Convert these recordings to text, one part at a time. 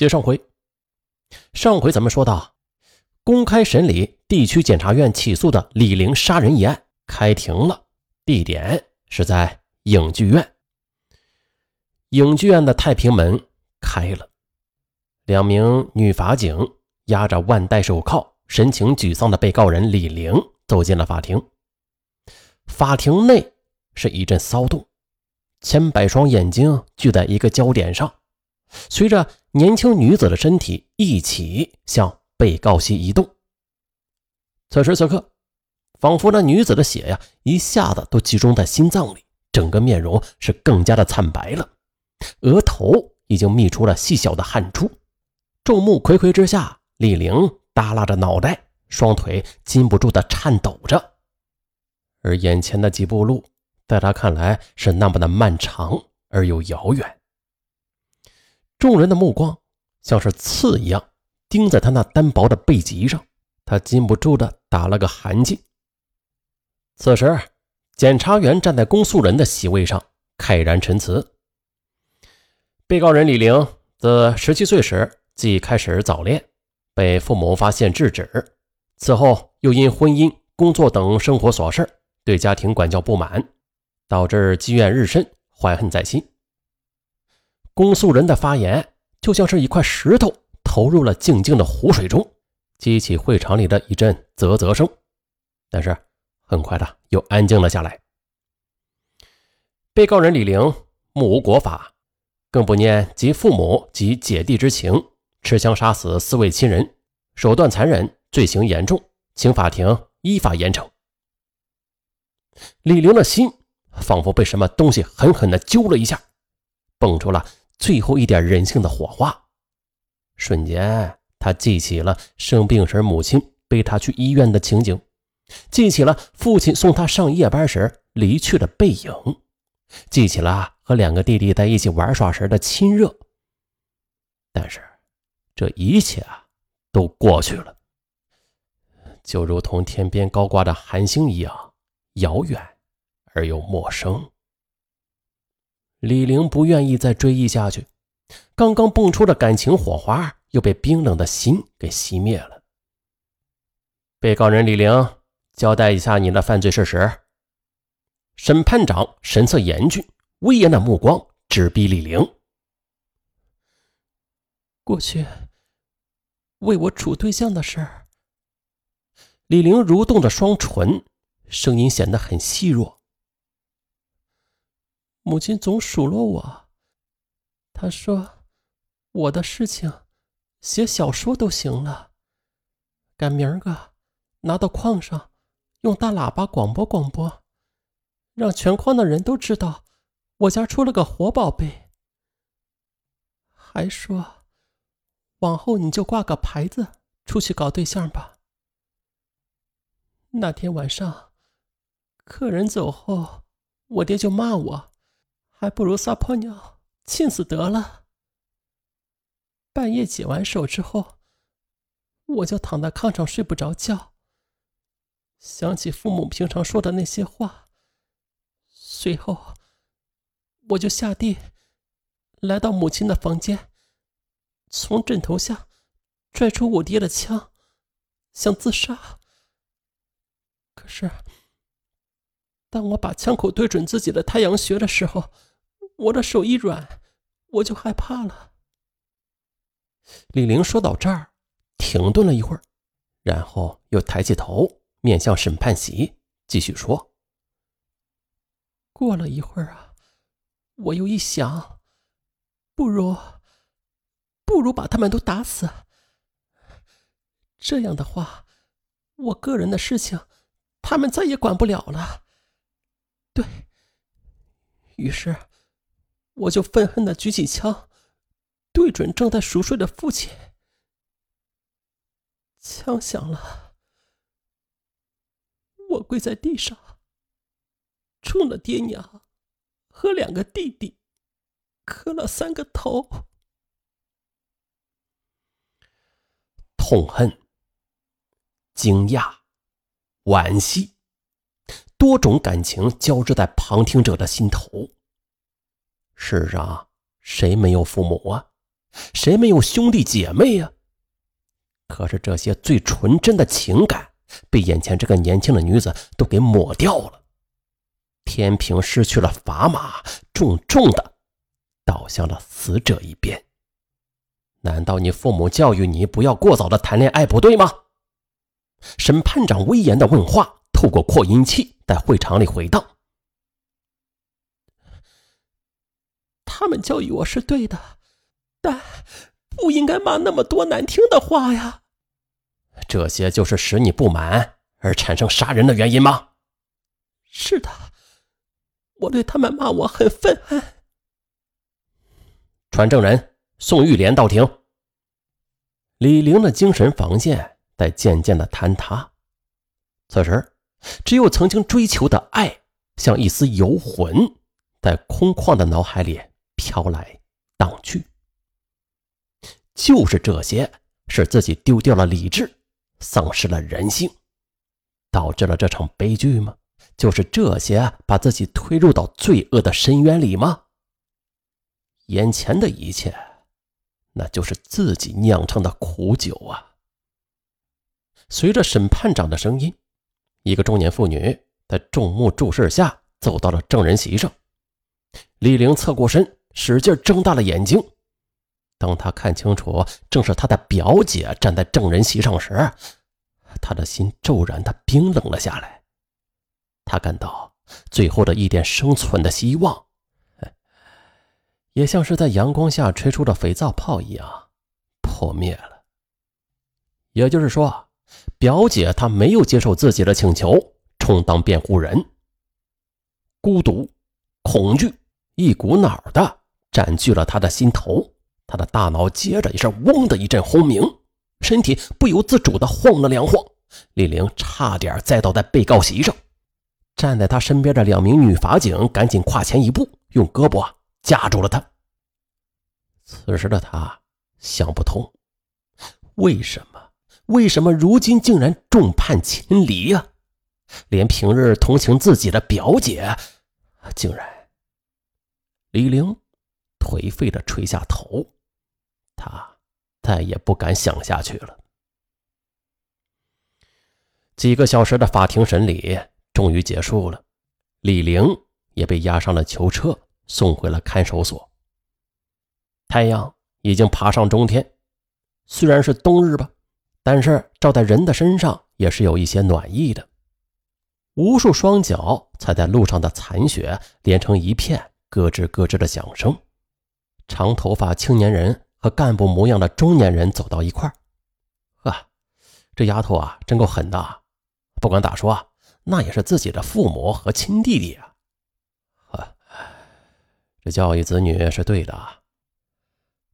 接上回，上回咱们说到，公开审理地区检察院起诉的李玲杀人一案开庭了，地点是在影剧院。影剧院的太平门开了，两名女法警压着腕带手铐、神情沮丧的被告人李玲走进了法庭。法庭内是一阵骚动，千百双眼睛聚在一个焦点上，随着年轻女子的身体一起向被告席移动。此时此刻，仿佛那女子的血呀，一下子都集中在心脏里，整个面容是更加的惨白了，额头已经泌出了细小的汗珠。众目睽睽之下，李玲耷拉着脑袋，双腿禁不住的颤抖着。而眼前的几步路，在他看来是那么的漫长而又遥远。众人的目光像是刺一样盯在他那单薄的背脊上，他禁不住的打了个寒噤。此时，检察员站在公诉人的席位上，慨然陈词：“被告人李玲自十七岁时即开始早恋，被父母发现制止，此后又因婚姻、工作等生活琐事。”对家庭管教不满，导致积怨日深，怀恨在心。公诉人的发言就像是一块石头投入了静静的湖水中，激起会场里的一阵啧啧声。但是很快的又安静了下来。被告人李玲目无国法，更不念及父母及姐弟之情，持枪杀死四位亲人，手段残忍，罪行严重，请法庭依法严惩。李玲的心仿佛被什么东西狠狠地揪了一下，蹦出了最后一点人性的火花。瞬间，他记起了生病时母亲背他去医院的情景，记起了父亲送他上夜班时离去的背影，记起了和两个弟弟在一起玩耍时的亲热。但是，这一切啊，都过去了，就如同天边高挂的寒星一样。遥远而又陌生。李玲不愿意再追忆下去，刚刚蹦出的感情火花又被冰冷的心给熄灭了。被告人李玲，交代一下你的犯罪事实。审判长神色严峻，威严的目光直逼李玲。过去为我处对象的事儿。李玲蠕动着双唇。声音显得很细弱。母亲总数落我，她说：“我的事情，写小说都行了。赶明儿个拿到矿上，用大喇叭广播广播，让全矿的人都知道我家出了个活宝贝。还说，往后你就挂个牌子出去搞对象吧。”那天晚上。客人走后，我爹就骂我，还不如撒泡尿亲死得了。半夜解完手之后，我就躺在炕上睡不着觉，想起父母平常说的那些话，随后我就下地，来到母亲的房间，从枕头下拽出我爹的枪，想自杀。可是。当我把枪口对准自己的太阳穴的时候，我的手一软，我就害怕了。李玲说到这儿，停顿了一会儿，然后又抬起头，面向审判席，继续说：“过了一会儿啊，我又一想，不如，不如把他们都打死。这样的话，我个人的事情，他们再也管不了了。”对于是，我就愤恨的举起枪，对准正在熟睡的父亲。枪响了，我跪在地上，冲了爹娘和两个弟弟磕了三个头，痛恨、惊讶、惋惜。多种感情交织在旁听者的心头。世上谁没有父母啊？谁没有兄弟姐妹呀？可是这些最纯真的情感，被眼前这个年轻的女子都给抹掉了。天平失去了砝码，重重的倒向了死者一边。难道你父母教育你不要过早的谈恋爱不对吗？审判长威严的问话透过扩音器在会场里回荡。他们教育我是对的，但不应该骂那么多难听的话呀。这些就是使你不满而产生杀人的原因吗？是的，我对他们骂我很愤恨。传证人宋玉莲到庭。李玲的精神防线在渐渐的坍塌，此时，只有曾经追求的爱，像一丝游魂，在空旷的脑海里。飘来荡去，就是这些，使自己丢掉了理智，丧失了人性，导致了这场悲剧吗？就是这些，把自己推入到罪恶的深渊里吗？眼前的一切，那就是自己酿成的苦酒啊！随着审判长的声音，一个中年妇女在众目注视下走到了证人席上，李玲侧过身。使劲睁大了眼睛，当他看清楚正是他的表姐站在证人席上时，他的心骤然的冰冷了下来。他感到最后的一点生存的希望，也像是在阳光下吹出的肥皂泡一样破灭了。也就是说，表姐她没有接受自己的请求，充当辩护人。孤独、恐惧，一股脑的。占据了他的心头，他的大脑接着也是嗡的一阵轰鸣，身体不由自主地晃了两晃。李玲差点栽倒在被告席上，站在他身边的两名女法警赶紧跨前一步，用胳膊架住了他。此时的他想不通，为什么？为什么如今竟然众叛亲离呀？连平日同情自己的表姐，竟然……李玲。颓废的垂下头，他再也不敢想下去了。几个小时的法庭审理终于结束了，李玲也被押上了囚车，送回了看守所。太阳已经爬上中天，虽然是冬日吧，但是照在人的身上也是有一些暖意的。无数双脚踩在路上的残雪连成一片，咯吱咯吱的响声。长头发青年人和干部模样的中年人走到一块儿，呵，这丫头啊，真够狠的！不管咋说，那也是自己的父母和亲弟弟啊！呵，这教育子女是对的，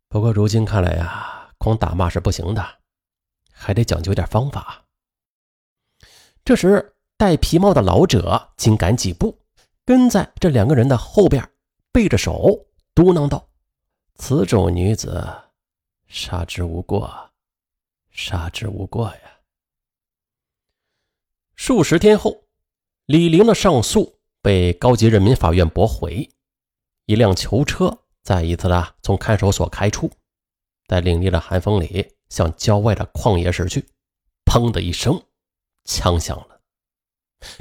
不过如今看来呀，光打骂是不行的，还得讲究点方法。这时，戴皮帽的老者紧赶几步，跟在这两个人的后边，背着手嘟囔道。此种女子，杀之无过，杀之无过呀！数十天后，李玲的上诉被高级人民法院驳回，一辆囚车再一次的从看守所开出，在凛冽的寒风里向郊外的旷野驶去。砰的一声，枪响了。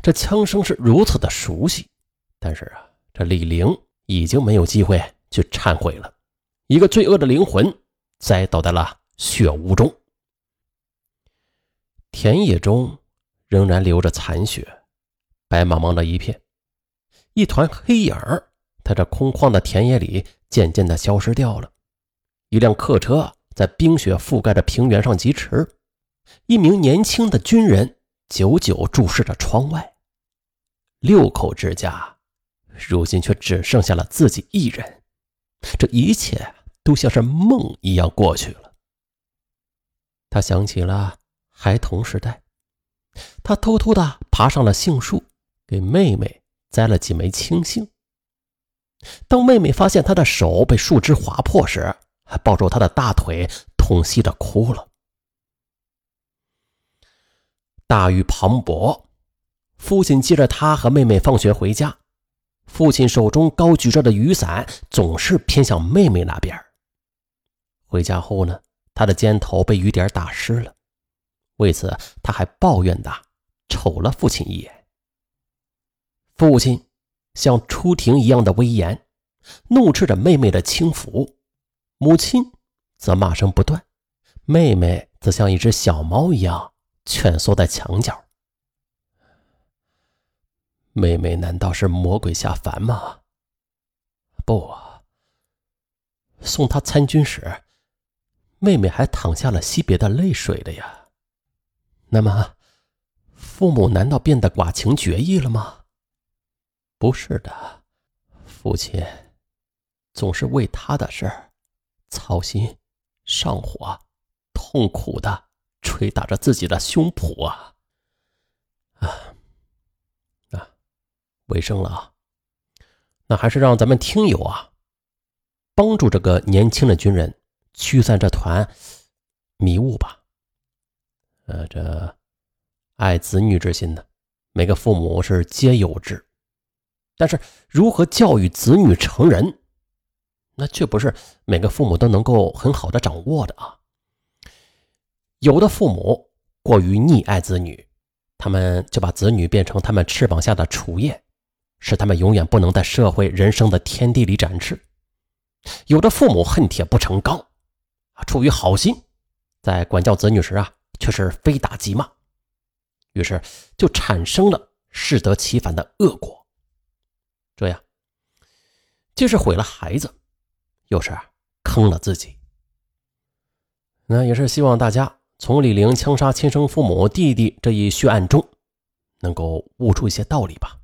这枪声是如此的熟悉，但是啊，这李玲已经没有机会去忏悔了。一个罪恶的灵魂栽倒在了血污中，田野中仍然留着残雪，白茫茫的一片，一团黑影儿在这空旷的田野里渐渐的消失掉了。一辆客车在冰雪覆盖的平原上疾驰，一名年轻的军人久久注视着窗外。六口之家，如今却只剩下了自己一人。这一切都像是梦一样过去了。他想起了孩童时代，他偷偷的爬上了杏树，给妹妹摘了几枚青杏。当妹妹发现他的手被树枝划破时，还抱住他的大腿，痛惜的哭了。大雨磅礴，父亲接着他和妹妹放学回家。父亲手中高举着的雨伞总是偏向妹妹那边。回家后呢，他的肩头被雨点打湿了，为此他还抱怨的瞅了父亲一眼。父亲像出庭一样的威严，怒斥着妹妹的轻浮；母亲则骂声不断，妹妹则像一只小猫一样蜷缩在墙角。妹妹难道是魔鬼下凡吗？不！送她参军时，妹妹还淌下了惜别的泪水的呀。那么，父母难道变得寡情绝义了吗？不是的，父亲总是为他的事儿操心、上火、痛苦的捶打着自己的胸脯啊！啊！尾声了啊，那还是让咱们听友啊，帮助这个年轻的军人驱散这团迷雾吧。呃，这爱子女之心呢，每个父母是皆有之，但是如何教育子女成人，那却不是每个父母都能够很好的掌握的啊。有的父母过于溺爱子女，他们就把子女变成他们翅膀下的雏燕。使他们永远不能在社会人生的天地里展翅。有的父母恨铁不成钢，啊，出于好心，在管教子女时啊，却是非打即骂，于是就产生了适得其反的恶果。这样，既是毁了孩子，又是坑了自己。那也是希望大家从李玲枪杀亲生父母弟弟这一血案中，能够悟出一些道理吧。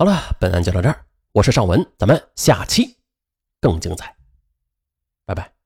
好了，本案就到这儿。我是尚文，咱们下期更精彩，拜拜。